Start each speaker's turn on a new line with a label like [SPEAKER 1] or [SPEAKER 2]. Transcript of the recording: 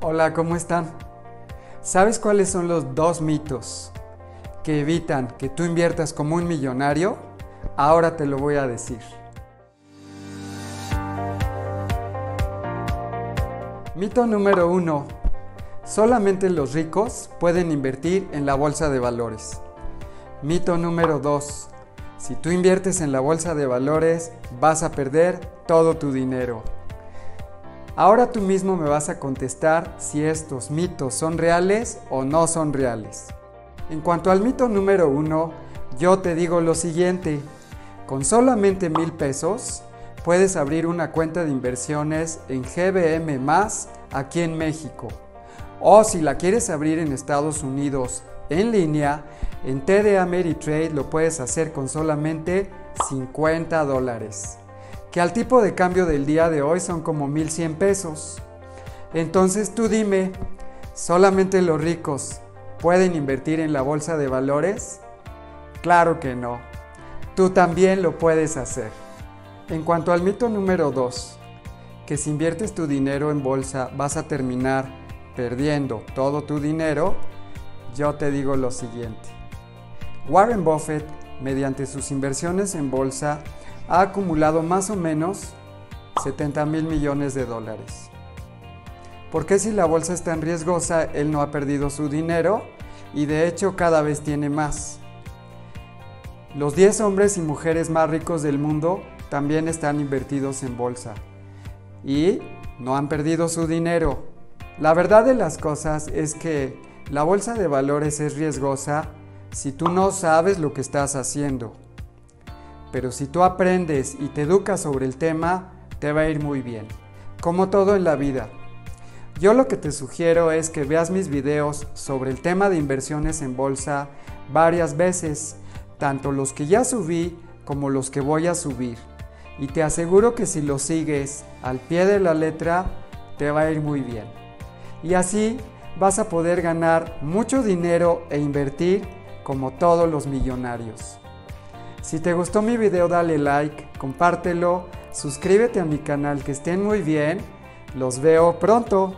[SPEAKER 1] Hola, ¿cómo están? ¿Sabes cuáles son los dos mitos que evitan que tú inviertas como un millonario? Ahora te lo voy a decir. Mito número uno. Solamente los ricos pueden invertir en la bolsa de valores. Mito número dos. Si tú inviertes en la bolsa de valores, vas a perder todo tu dinero. Ahora tú mismo me vas a contestar si estos mitos son reales o no son reales. En cuanto al mito número uno, yo te digo lo siguiente. Con solamente mil pesos puedes abrir una cuenta de inversiones en GBM aquí en México. O si la quieres abrir en Estados Unidos en línea, en TD Ameritrade lo puedes hacer con solamente 50 dólares que al tipo de cambio del día de hoy son como 1100 pesos. Entonces tú dime, ¿solamente los ricos pueden invertir en la bolsa de valores? Claro que no. Tú también lo puedes hacer. En cuanto al mito número 2, que si inviertes tu dinero en bolsa vas a terminar perdiendo todo tu dinero, yo te digo lo siguiente. Warren Buffett, mediante sus inversiones en bolsa, ha acumulado más o menos 70 mil millones de dólares. ¿Por qué si la bolsa está en riesgosa, él no ha perdido su dinero y de hecho cada vez tiene más? Los 10 hombres y mujeres más ricos del mundo también están invertidos en bolsa y no han perdido su dinero. La verdad de las cosas es que la bolsa de valores es riesgosa si tú no sabes lo que estás haciendo. Pero si tú aprendes y te educas sobre el tema, te va a ir muy bien. Como todo en la vida. Yo lo que te sugiero es que veas mis videos sobre el tema de inversiones en bolsa varias veces, tanto los que ya subí como los que voy a subir. Y te aseguro que si los sigues al pie de la letra, te va a ir muy bien. Y así vas a poder ganar mucho dinero e invertir como todos los millonarios. Si te gustó mi video dale like, compártelo, suscríbete a mi canal, que estén muy bien, los veo pronto.